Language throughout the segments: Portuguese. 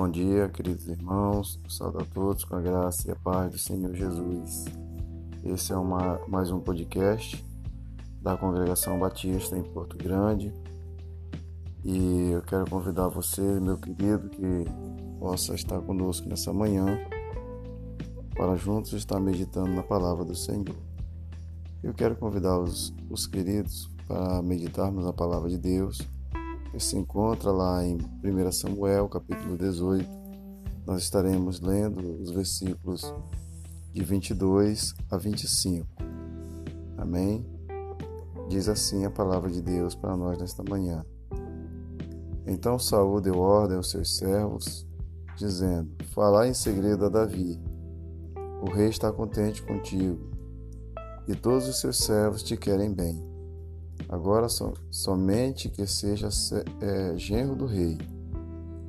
Bom dia, queridos irmãos. Saúde a todos com a graça e a paz do Senhor Jesus. Esse é uma, mais um podcast da Congregação Batista em Porto Grande. E eu quero convidar você, meu querido, que possa estar conosco nessa manhã para juntos estar meditando na palavra do Senhor. Eu quero convidar os, os queridos para meditarmos na palavra de Deus que se encontra lá em 1 Samuel, capítulo 18. Nós estaremos lendo os versículos de 22 a 25. Amém? Diz assim a palavra de Deus para nós nesta manhã. Então Saul deu ordem aos seus servos, dizendo: Falai em segredo a Davi. O rei está contente contigo, e todos os seus servos te querem bem. Agora so, somente que seja é, genro do rei.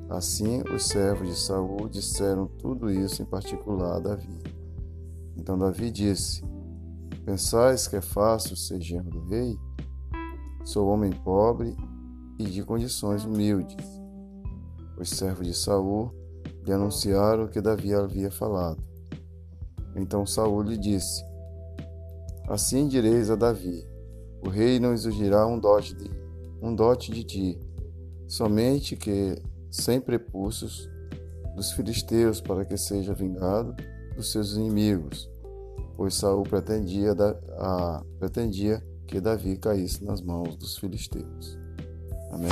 Assim os servos de Saul disseram tudo isso em particular a Davi. Então Davi disse: Pensais que é fácil ser genro do rei? Sou homem pobre e de condições humildes. Os servos de Saul lhe anunciaram o que Davi havia falado. Então Saul lhe disse: Assim direis a Davi: o rei não exigirá um dote de, um dote de ti, somente que sem prepúcios dos filisteus para que seja vingado dos seus inimigos, pois Saul pretendia, a, pretendia que Davi caísse nas mãos dos filisteus. Amém.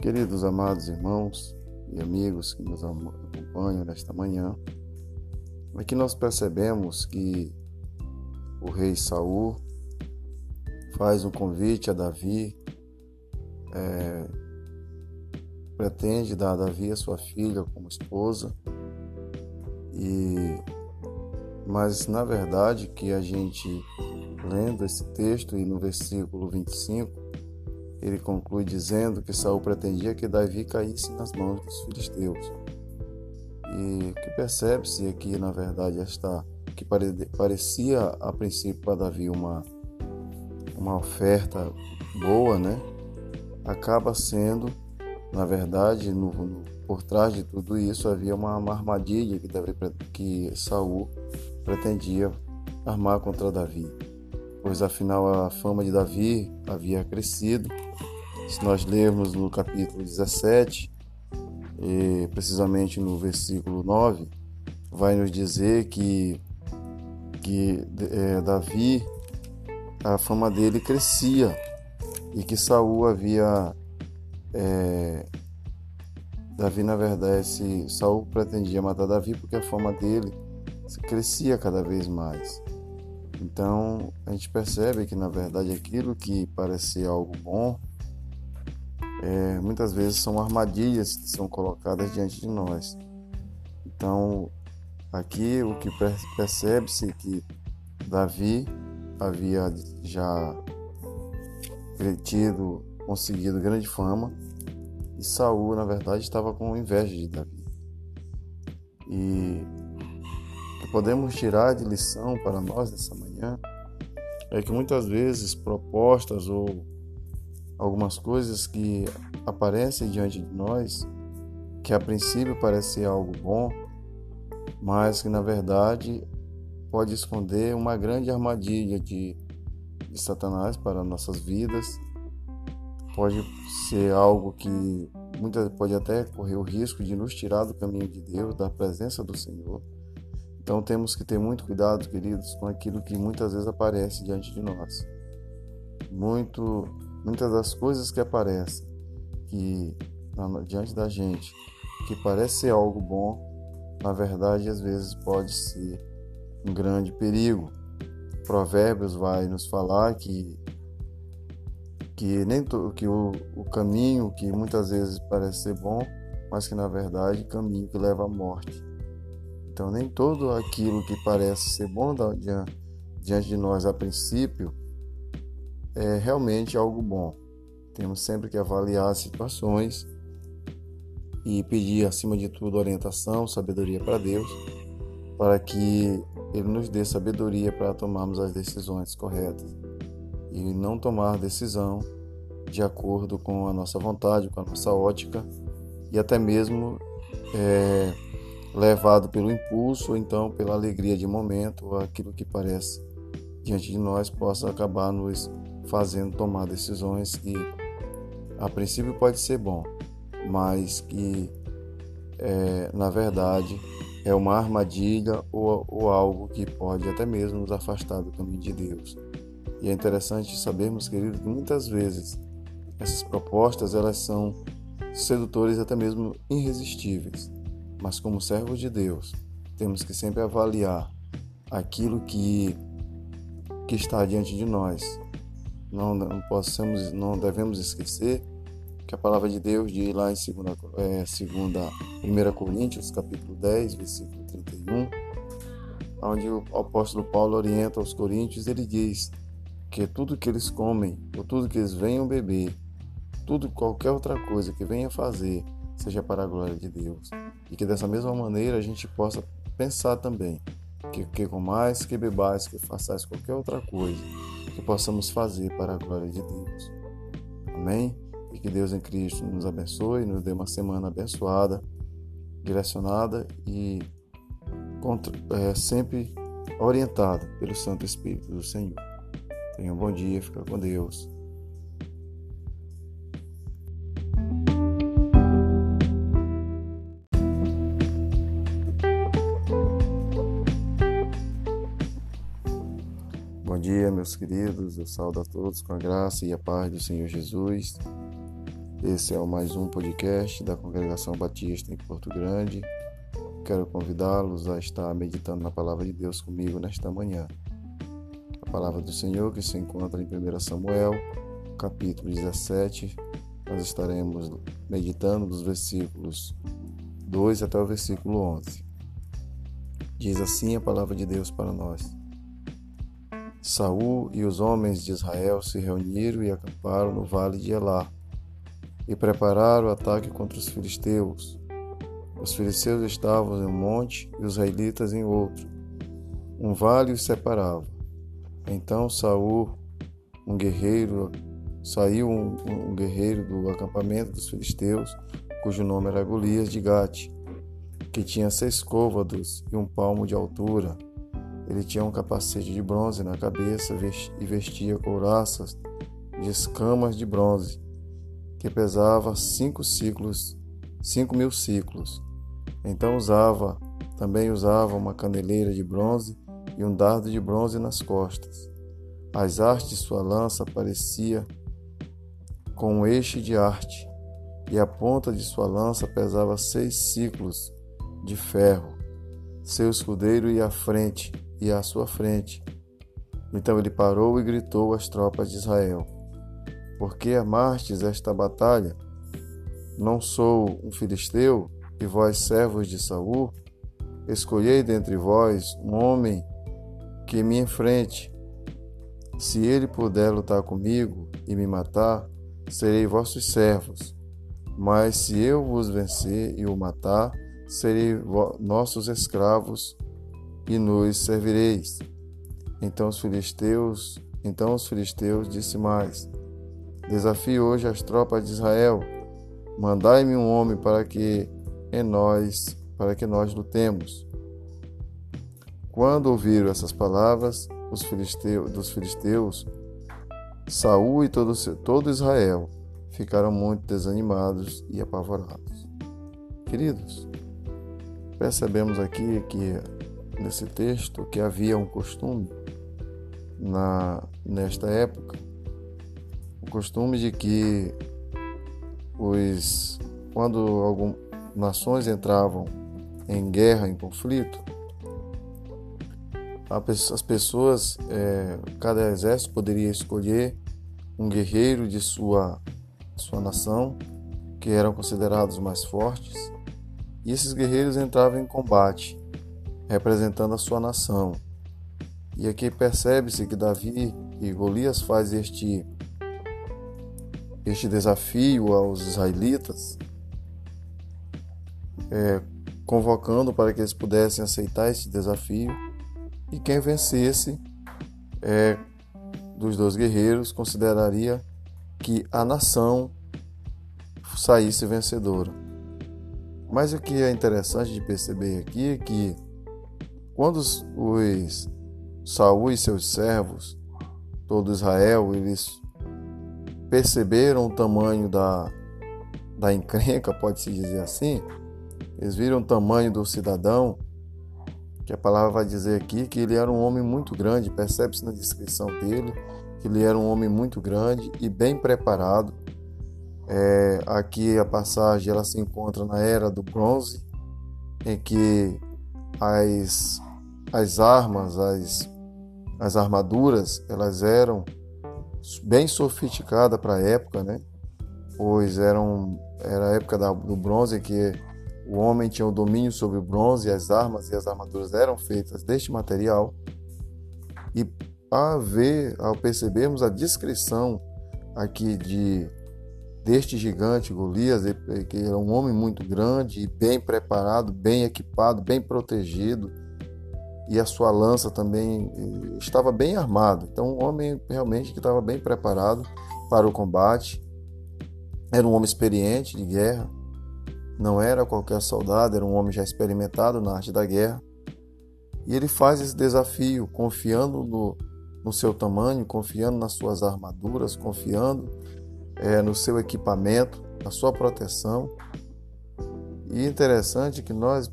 Queridos amados irmãos e amigos que nos acompanham nesta manhã, aqui nós percebemos que o rei Saul faz um convite a Davi, é, pretende dar a Davi a sua filha como esposa, e mas na verdade que a gente lendo esse texto e no versículo 25 ele conclui dizendo que Saul pretendia que Davi caísse nas mãos dos filisteus. E o que percebe-se aqui, na verdade, esta que parecia a princípio para Davi uma uma oferta boa, né? Acaba sendo, na verdade, no, no, por trás de tudo isso havia uma, uma armadilha que, deve, que Saul pretendia armar contra Davi, pois afinal a fama de Davi havia crescido. Se nós lermos no capítulo 17, e precisamente no versículo 9, vai nos dizer que, que é, Davi a fama dele crescia e que Saul havia é, Davi na verdade Saul pretendia matar Davi porque a fama dele crescia cada vez mais. Então a gente percebe que na verdade aquilo que parecia algo bom é, muitas vezes são armadilhas que são colocadas diante de nós. Então aqui o que percebe-se é que Davi havia já tido conseguido grande fama e Saul, na verdade, estava com inveja de Davi. E o que podemos tirar de lição para nós nessa manhã é que muitas vezes propostas ou algumas coisas que aparecem diante de nós, que a princípio parece algo bom, mas que na verdade pode esconder uma grande armadilha de, de Satanás para nossas vidas. Pode ser algo que muitas pode até correr o risco de nos tirar do caminho de Deus, da presença do Senhor. Então temos que ter muito cuidado, queridos, com aquilo que muitas vezes aparece diante de nós. Muito, muitas das coisas que aparecem que diante da gente, que parece ser algo bom, na verdade às vezes pode ser um grande perigo. Provérbios vai nos falar que que nem que o, o caminho que muitas vezes parece ser bom, mas que na verdade caminho que leva à morte. Então nem todo aquilo que parece ser bom diante, diante de nós a princípio é realmente algo bom. Temos sempre que avaliar as situações e pedir acima de tudo orientação, sabedoria para Deus, para que ele nos dê sabedoria para tomarmos as decisões corretas e não tomar decisão de acordo com a nossa vontade, com a nossa ótica e até mesmo é, levado pelo impulso ou então pela alegria de momento, aquilo que parece diante de nós possa acabar nos fazendo tomar decisões que a princípio pode ser bom, mas que é, na verdade é uma armadilha ou, ou algo que pode até mesmo nos afastar do caminho de Deus. E é interessante sabermos, querido, que muitas vezes essas propostas elas são sedutores até mesmo irresistíveis. Mas como servos de Deus, temos que sempre avaliar aquilo que que está diante de nós. Não, não possamos, não devemos esquecer que a palavra de Deus diz lá em 2 é, segunda, 1 Coríntios, capítulo 10, versículo 31, onde o apóstolo Paulo orienta aos coríntios, ele diz que tudo que eles comem, ou tudo que eles venham beber, tudo qualquer outra coisa que venha fazer, seja para a glória de Deus. E que dessa mesma maneira a gente possa pensar também que, que comais, que bebais, que façais qualquer outra coisa, que possamos fazer para a glória de Deus. Amém? Que Deus em Cristo nos abençoe, nos dê uma semana abençoada, direcionada e é, sempre orientada pelo Santo Espírito do Senhor. Tenha um bom dia, fica com Deus. Bom dia, meus queridos. Eu saúdo a todos com a graça e a paz do Senhor Jesus. Esse é o mais um podcast da Congregação Batista em Porto Grande. Quero convidá-los a estar meditando na palavra de Deus comigo nesta manhã. A palavra do Senhor que se encontra em 1 Samuel, capítulo 17. Nós estaremos meditando dos versículos 2 até o versículo 11. Diz assim a palavra de Deus para nós. Saul e os homens de Israel se reuniram e acamparam no vale de Elá e prepararam o ataque contra os filisteus. Os filisteus estavam em um monte e os israelitas em outro. Um vale os separava. Então Saul, um guerreiro, saiu um, um guerreiro do acampamento dos filisteus, cujo nome era Golias de Gate, que tinha seis côvados e um palmo de altura ele tinha um capacete de bronze na cabeça e vestia couraças de escamas de bronze, que pesava cinco ciclos, cinco mil ciclos. Então usava, também usava uma caneleira de bronze e um dardo de bronze nas costas. As hastes de sua lança parecia com um eixo de arte, e a ponta de sua lança pesava seis ciclos de ferro. Seu escudeiro ia à frente, e à sua frente. Então ele parou e gritou às tropas de Israel: Por que amastes esta batalha? Não sou um filisteu, e vós servos de Saul? Escolhei dentre vós um homem que me enfrente. Se ele puder lutar comigo e me matar, serei vossos servos. Mas se eu vos vencer e o matar, serei nossos escravos e nos servireis. Então os filisteus, então os filisteus disse mais: Desafio hoje as tropas de Israel. Mandai-me um homem para que em nós, para que nós lutemos. Quando ouviram essas palavras, os filisteus, dos filisteus, Saul e todo, todo Israel ficaram muito desanimados e apavorados. Queridos, percebemos aqui que nesse texto que havia um costume na nesta época, costume de que os quando algumas nações entravam em guerra, em conflito, as pessoas, é, cada exército poderia escolher um guerreiro de sua, sua nação, que eram considerados mais fortes, e esses guerreiros entravam em combate representando a sua nação. E aqui percebe-se que Davi e Golias faz este este desafio aos israelitas, é, convocando para que eles pudessem aceitar esse desafio e quem vencesse é, dos dois guerreiros consideraria que a nação saísse vencedora. Mas o que é interessante de perceber aqui é que quando os, os Saul e seus servos, todo Israel, eles perceberam o tamanho da, da encrenca, pode-se dizer assim, eles viram o tamanho do cidadão, que a palavra vai dizer aqui que ele era um homem muito grande, percebe-se na descrição dele, que ele era um homem muito grande e bem preparado. É, aqui a passagem ela se encontra na era do bronze, em que as, as armas, as, as armaduras, elas eram bem sofisticadas para a época, né? Pois eram, era a época da, do bronze que o homem tinha o domínio sobre o bronze, as armas e as armaduras eram feitas deste material. E a ver, ao percebermos a descrição aqui de deste gigante Golias, que era um homem muito grande, bem preparado, bem equipado, bem protegido, e a sua lança também eh, estava bem armado. Então, um homem realmente que estava bem preparado para o combate. Era um homem experiente de guerra, não era qualquer soldado, era um homem já experimentado na arte da guerra. E ele faz esse desafio, confiando no, no seu tamanho, confiando nas suas armaduras, confiando é, no seu equipamento, na sua proteção. E interessante que nós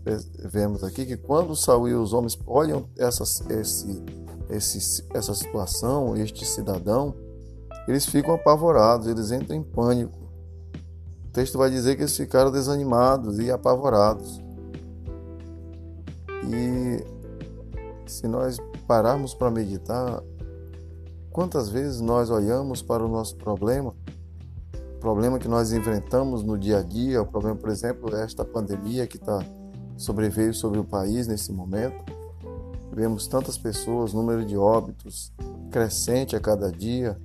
vemos aqui que quando Saul e os homens olham essa, esse, esse, essa situação, este cidadão, eles ficam apavorados, eles entram em pânico. O texto vai dizer que eles ficaram desanimados e apavorados. E se nós pararmos para meditar, quantas vezes nós olhamos para o nosso problema problema que nós enfrentamos no dia a dia, o problema, por exemplo, esta pandemia que está sobreveio sobre o país nesse momento. Vemos tantas pessoas, número de óbitos crescente a cada dia,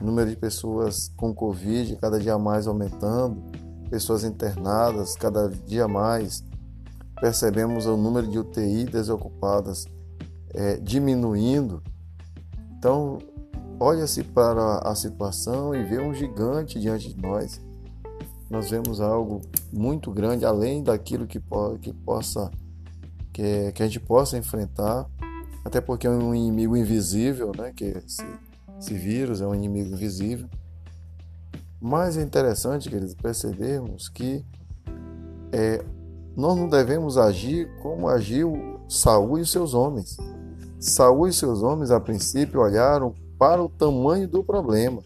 número de pessoas com Covid cada dia mais aumentando, pessoas internadas cada dia mais. Percebemos o número de UTI desocupadas é, diminuindo. Então, olha-se para a situação e vê um gigante diante de nós. Nós vemos algo muito grande, além daquilo que, que possa que, que a gente possa enfrentar, até porque é um inimigo invisível, né? Que esse, esse vírus é um inimigo invisível. Mas é interessante, queridos, percebermos que é, nós não devemos agir como agiu Saul e seus homens. Saul e seus homens, a princípio, olharam para o tamanho do problema,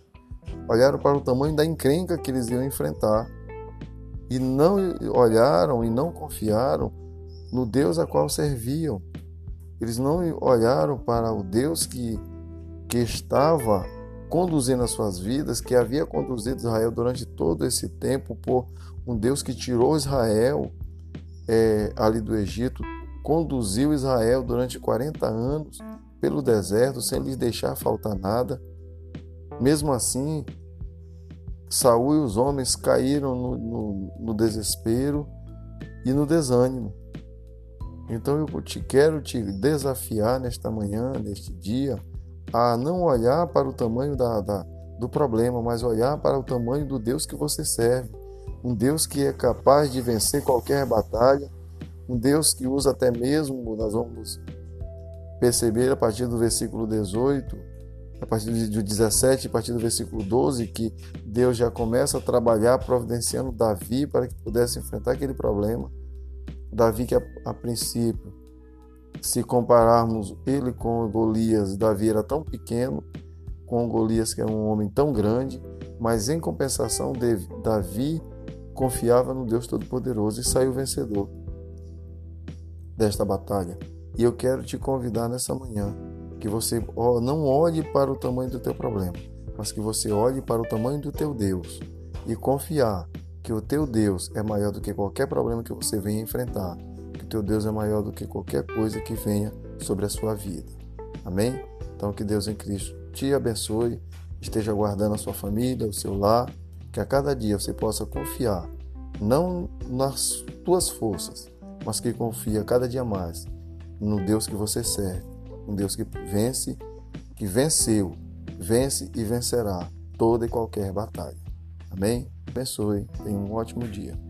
olharam para o tamanho da encrenca que eles iam enfrentar e não olharam e não confiaram no Deus a qual serviam. Eles não olharam para o Deus que, que estava conduzindo as suas vidas, que havia conduzido Israel durante todo esse tempo, por um Deus que tirou Israel é, ali do Egito, conduziu Israel durante 40 anos pelo deserto sem lhes deixar faltar nada. Mesmo assim, Saul e os homens caíram no, no, no desespero e no desânimo. Então eu te quero te desafiar nesta manhã, neste dia, a não olhar para o tamanho da, da, do problema, mas olhar para o tamanho do Deus que você serve. Um Deus que é capaz de vencer qualquer batalha, um Deus que usa até mesmo, nós vamos perceber a partir do versículo 18, a partir do 17, a partir do versículo 12, que Deus já começa a trabalhar providenciando Davi para que pudesse enfrentar aquele problema. Davi que a, a princípio, se compararmos ele com Golias, Davi era tão pequeno, com Golias que é um homem tão grande, mas em compensação, Davi confiava no Deus Todo-Poderoso e saiu vencedor desta batalha. E eu quero te convidar nessa manhã que você não olhe para o tamanho do teu problema, mas que você olhe para o tamanho do teu Deus e confiar que o teu Deus é maior do que qualquer problema que você venha enfrentar, que o teu Deus é maior do que qualquer coisa que venha sobre a sua vida. Amém? Então que Deus em Cristo te abençoe, esteja guardando a sua família, o seu lar, que a cada dia você possa confiar não nas tuas forças, mas que confia cada dia mais no Deus que você serve, um Deus que vence, que venceu, vence e vencerá toda e qualquer batalha. Amém? Abençoe, tenha um ótimo dia.